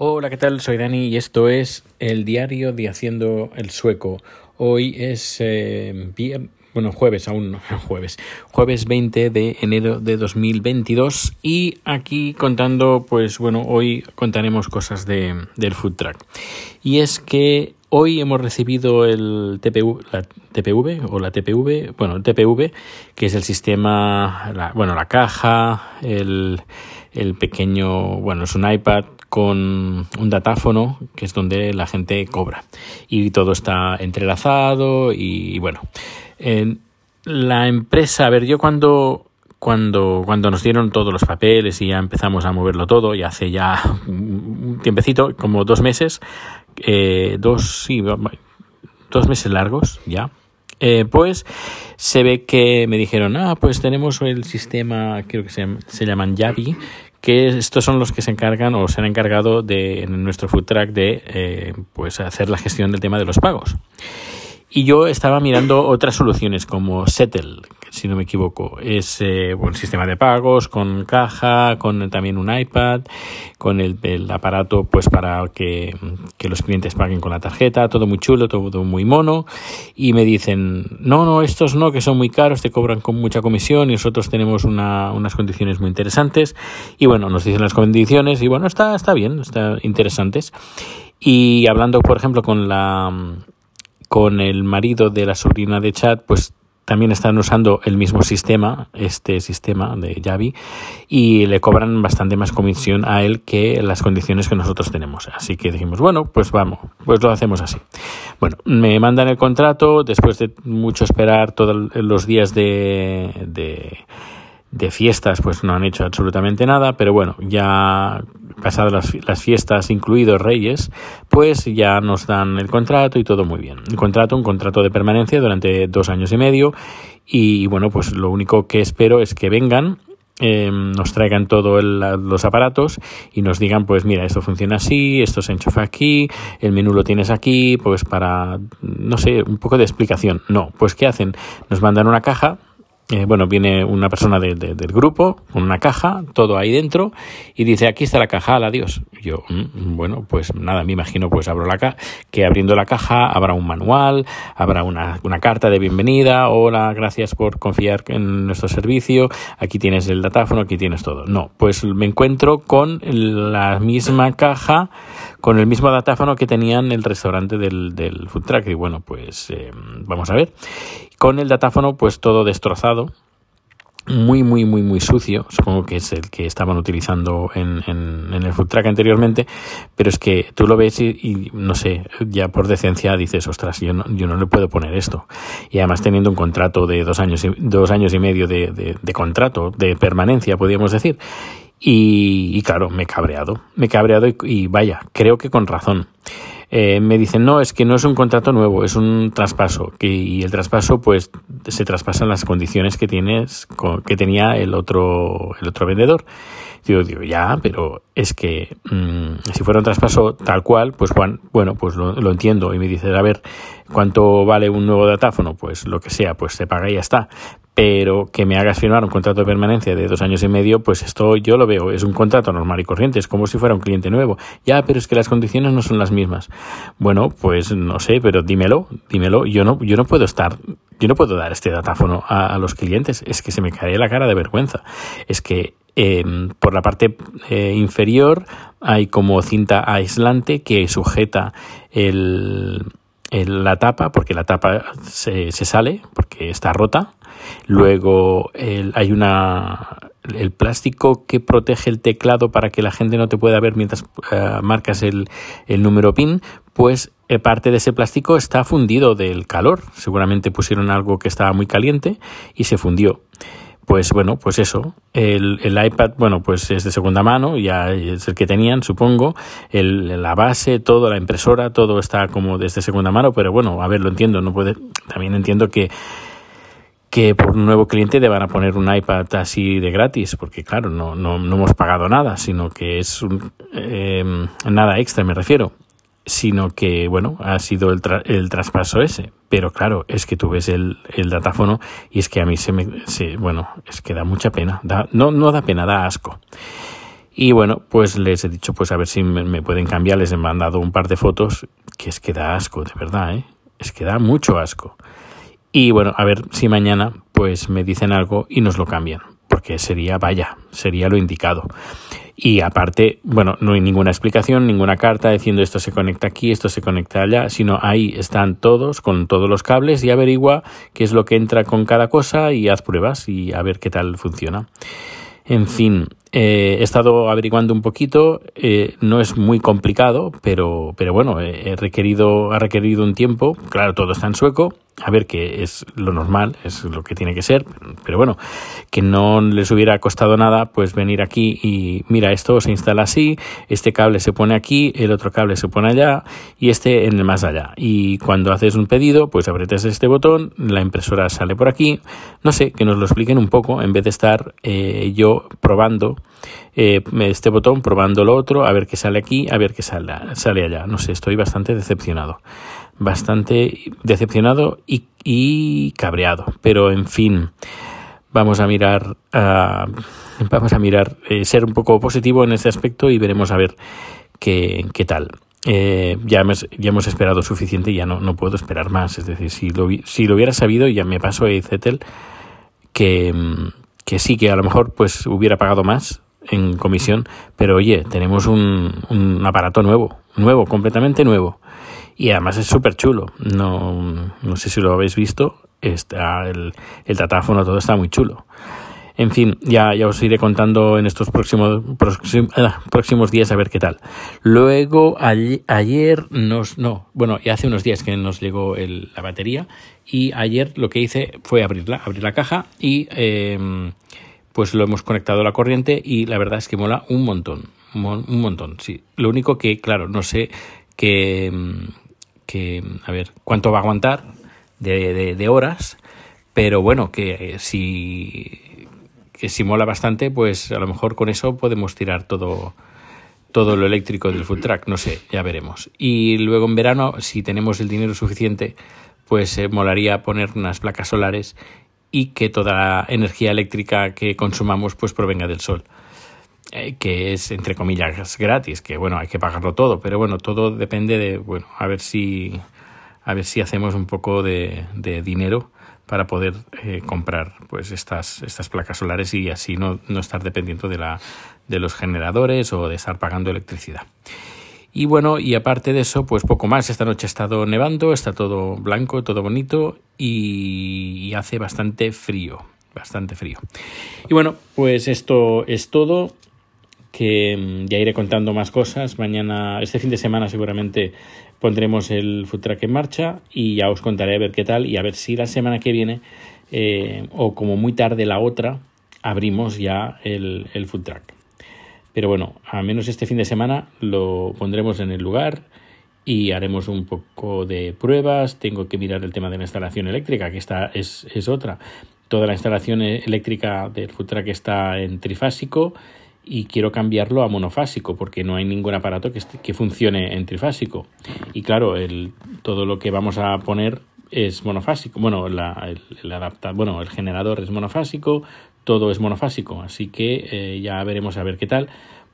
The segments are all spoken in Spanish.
Hola, ¿qué tal? Soy Dani y esto es el diario de Haciendo el Sueco. Hoy es eh, bueno, jueves aún no, jueves, jueves 20 de enero de 2022 y aquí contando, pues bueno, hoy contaremos cosas de, del food truck. Y es que hoy hemos recibido el TPV, la TPV o la TPV, bueno, el TPV, que es el sistema, bueno, la caja, el, el pequeño, bueno, es un iPad con un datáfono que es donde la gente cobra. Y todo está entrelazado y bueno. La empresa a ver yo cuando cuando cuando nos dieron todos los papeles y ya empezamos a moverlo todo y hace ya un tiempecito como dos meses eh, dos sí dos meses largos ya eh, pues se ve que me dijeron, ah, pues tenemos el sistema, creo que se, se llaman Yavi, que estos son los que se encargan o se han encargado de en nuestro food track de eh, pues hacer la gestión del tema de los pagos. Y yo estaba mirando otras soluciones como Settle, si no me equivoco. Es eh, un sistema de pagos con caja, con también un iPad, con el, aparato pues para que, los clientes paguen con la tarjeta, todo muy chulo, todo muy mono. Y me dicen, no, no, estos no, que son muy caros, te cobran con mucha comisión y nosotros tenemos una, unas condiciones muy interesantes. Y bueno, nos dicen las condiciones y bueno, está, está bien, está interesantes. Y hablando, por ejemplo, con la con el marido de la sobrina de Chad, pues también están usando el mismo sistema, este sistema de Yavi, y le cobran bastante más comisión a él que las condiciones que nosotros tenemos. Así que dijimos, bueno, pues vamos, pues lo hacemos así. Bueno, me mandan el contrato después de mucho esperar todos los días de, de de fiestas pues no han hecho absolutamente nada, pero bueno, ya pasadas las, las, fiestas, incluidos Reyes, pues ya nos dan el contrato y todo muy bien. El contrato, un contrato de permanencia durante dos años y medio y bueno, pues lo único que espero es que vengan em, nos traigan todos los aparatos y nos digan pues mira esto funciona así esto se enchufa aquí el menú lo tienes aquí pues para no sé un poco de explicación no pues qué hacen nos mandan una caja eh, bueno, viene una persona del grupo con una caja, todo ahí dentro, y dice, aquí está la caja, adiós. yo, mm, bueno, pues nada, me imagino, pues abro la caja, que abriendo la caja habrá un manual, habrá una, una carta de bienvenida, hola, gracias por confiar en nuestro servicio, aquí tienes el datáfono, aquí tienes todo. No, pues me encuentro con la misma caja, con el mismo datáfono que tenían el restaurante del, del food truck, y bueno, pues eh, vamos a ver. Con el datáfono, pues todo destrozado, muy, muy, muy, muy sucio. Supongo que es el que estaban utilizando en, en, el food track anteriormente, pero es que tú lo ves y, no sé, ya por decencia dices, ostras, yo no, yo no le puedo poner esto. Y además teniendo un contrato de dos años y, dos años y medio de, de, contrato, de permanencia, podríamos decir. Y, claro, me he cabreado, me he cabreado y vaya, creo que con razón. Eh, me dicen, no, es que no es un contrato nuevo, es un traspaso. Que, y el traspaso, pues, se traspasan las condiciones que tienes, que tenía el otro, el otro vendedor. Digo, digo, ya, pero es que mm, si fuera un traspaso tal cual, pues Juan, bueno, pues lo, lo, entiendo. Y me dice, a ver, ¿cuánto vale un nuevo datáfono? Pues lo que sea, pues se paga y ya está pero que me hagas firmar un contrato de permanencia de dos años y medio, pues esto yo lo veo, es un contrato normal y corriente, es como si fuera un cliente nuevo. Ya, pero es que las condiciones no son las mismas. Bueno, pues no sé, pero dímelo, dímelo. Yo no, yo no puedo estar, yo no puedo dar este datáfono a, los clientes, es que se me cae la cara de vergüenza. Es que em, por la parte eh, inferior hay como cinta aislante que sujeta el, la tapa, porque la tapa se, se sale, porque está rota Luego hay una el plástico que protege el teclado para que la gente no te pueda ver mientras eh, marcas el, el, número PIN, pues eh, parte de ese plástico está fundido del calor. Seguramente pusieron algo que estaba muy caliente y se fundió. Pues bueno, pues eso. El, el, iPad, bueno, pues es de segunda mano, ya es el que tenían, supongo. El, la base, todo, la impresora, todo está como desde segunda mano, pero bueno, a ver, lo entiendo, no puede. También entiendo que que por un nuevo cliente te van a poner un iPad así de gratis, porque claro, no, no, no hemos pagado nada, sino que es un, eh, nada extra, me refiero, sino que, bueno, ha sido el, el traspaso ese. Pero claro, es que tú ves el, el datáfono y es que a mí se me, se, bueno, es que da mucha pena, da, no, no da pena, da asco. Y bueno, pues les he dicho, pues a ver si me, pueden cambiar. Les he mandado un par de fotos que es que da asco, de verdad, ¿eh? Es que da mucho asco. Y bueno, a ver si mañana pues me dicen algo y nos lo cambian, porque sería, vaya, sería lo indicado. Y aparte, bueno, no hay ninguna explicación, ninguna carta diciendo esto se conecta aquí, esto se conecta allá, sino ahí están todos con todos los cables y averigua qué es lo que entra con cada cosa y haz pruebas y a ver qué tal funciona. En fin, eh, he estado averiguando un poquito, eh, no es muy complicado, pero, pero bueno, he requerido, ha requerido un tiempo. Claro, todo está en sueco, a ver que es lo normal, es lo que tiene que ser, pero bueno, que no les hubiera costado nada pues venir aquí y mira, esto se instala así, este cable se pone aquí, el otro cable se pone allá y este en el más allá. Y cuando haces un pedido, pues apretas este botón, la impresora sale por aquí, no sé, que nos lo expliquen un poco en vez de estar eh, yo probando eh, este botón, probando lo otro, a ver qué sale aquí, a ver qué sale, sale allá. No sé, estoy bastante decepcionado bastante decepcionado y, cabreado. Pero en fin, vamos a mirar, vamos a mirar, eh, ser un poco positivo en este aspecto y veremos a ver qué, qué tal. Eh, ya, hemos, ya hemos esperado suficiente y ya no, no puedo esperar más. Es decir, si lo, si lo hubiera sabido, ya me pasó a Zetel que, que sí, que a lo mejor pues hubiera pagado más en comisión, pero oye, tenemos un, un aparato nuevo, nuevo, completamente nuevo y además es súper chulo. No, no sé si lo habéis visto. Está el, el datáfono, todo está muy chulo. En fin, ya, ya os iré contando en estos próximos, ah, próximos, días a ver qué tal. Luego, ayer, nos, no, bueno, ya hace unos días que nos llegó el, la batería y ayer lo que hice fue abrirla, abrir la caja y em, pues lo hemos conectado a la corriente y la verdad es que mola un montón, un montón, sí. Lo único que, claro, no sé que, em, que, a ver, cuánto va a aguantar de, de, horas, pero bueno, que si, que si mola bastante, pues a lo mejor con eso podemos tirar todo, todo lo eléctrico del food track, no sé, ya veremos. Y luego en verano, si tenemos el dinero suficiente, pues eh, molaría poner unas placas solares y que toda la energía eléctrica que consumamos pues provenga del sol. Eh, que es entre comillas gratis, que bueno, hay que pagarlo todo, pero bueno, todo depende de, bueno, a ver si, a ver si hacemos un poco de, dinero para poder eh, comprar pues estas, estas placas solares y así no, no estar dependiendo de, la, de los generadores o de estar pagando electricidad. Y bueno, y aparte de eso, pues poco más. Esta noche ha estado nevando, está todo blanco, todo bonito y hace bastante frío, bastante frío. Y bueno, pues esto es todo que mm, ya iré contando más cosas. Mañana, este fin de semana seguramente pondremos el food track en marcha y ya os contaré a ver qué tal y a ver si la semana que viene eh, o como muy tarde la otra abrimos ya el, el food track. Pero bueno, al menos este fin de semana lo pondremos en el lugar y haremos un poco de pruebas. Tengo que mirar el tema de la instalación eléctrica, que esta es, es otra. Toda la instalación eléctrica del food track está en trifásico y quiero cambiarlo a monofásico porque no hay ningún aparato que, que funcione en trifásico. Y claro, el, todo lo que vamos a poner es monofásico. Bueno, la, el, adapta, bueno, el generador es monofásico, todo es monofásico. Así que eh, ya veremos a ver qué tal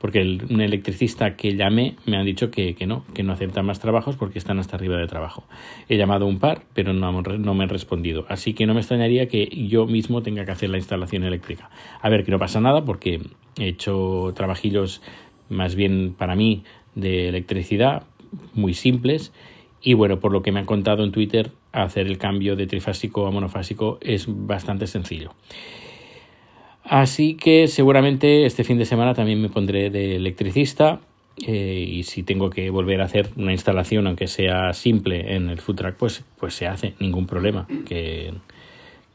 porque un electricista que llamé me han dicho que, que, no, que no aceptan más trabajos porque están hasta arriba de trabajo. He llamado un par, pero no, no, me han respondido. Así que no me extrañaría que yo mismo tenga que hacer la instalación eléctrica. A ver, que no pasa nada porque he hecho trabajillos más bien para mí de electricidad, muy simples. Y bueno, por lo que me han contado en Twitter, hacer el cambio de trifásico a monofásico es bastante sencillo. Así que seguramente este fin de semana también me pondré de electricista eh, y si tengo que volver a hacer una instalación, aunque sea simple, en el food track, pues, pues se hace, ningún problema. Que,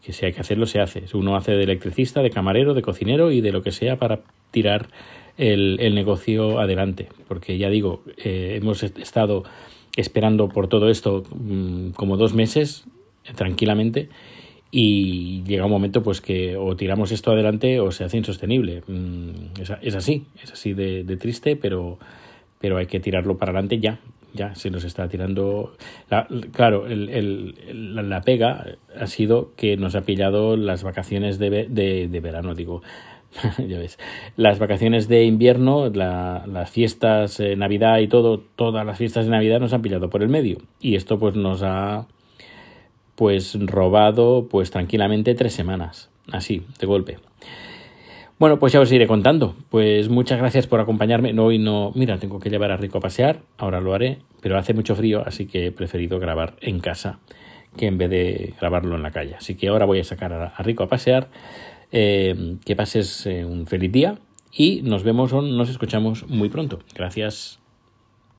que si hay que hacerlo, se hace. Uno hace de electricista, de camarero, de cocinero y de lo que sea para tirar el, el negocio adelante. Porque ya digo, eh, hemos estado esperando por todo esto mm, como dos meses, tranquilamente, y llega un momento pues que o tiramos esto adelante o se hace insostenible. Mm, es, así, es así de, triste, pero, pero hay que tirarlo para adelante ya. Ya se nos está tirando. claro, la pega ha sido que nos ha pillado las vacaciones de, de, verano. Digo, ya ves, las vacaciones de invierno, las fiestas, eh, Navidad y todo, todas las fiestas de Navidad nos han pillado por el medio. Y esto pues nos ha pues robado pues tranquilamente tres semanas, así, de golpe. Bueno, pues ya os iré contando. Pues muchas gracias por acompañarme. No, hoy no, mira, tengo que llevar a Rico a pasear, ahora lo haré, pero hace mucho frío, así que he preferido grabar en casa que en vez de grabarlo en la calle. Así que ahora voy a sacar a Rico a pasear. Eh, que pases eh, un feliz día y nos vemos o nos escuchamos muy pronto. Gracias.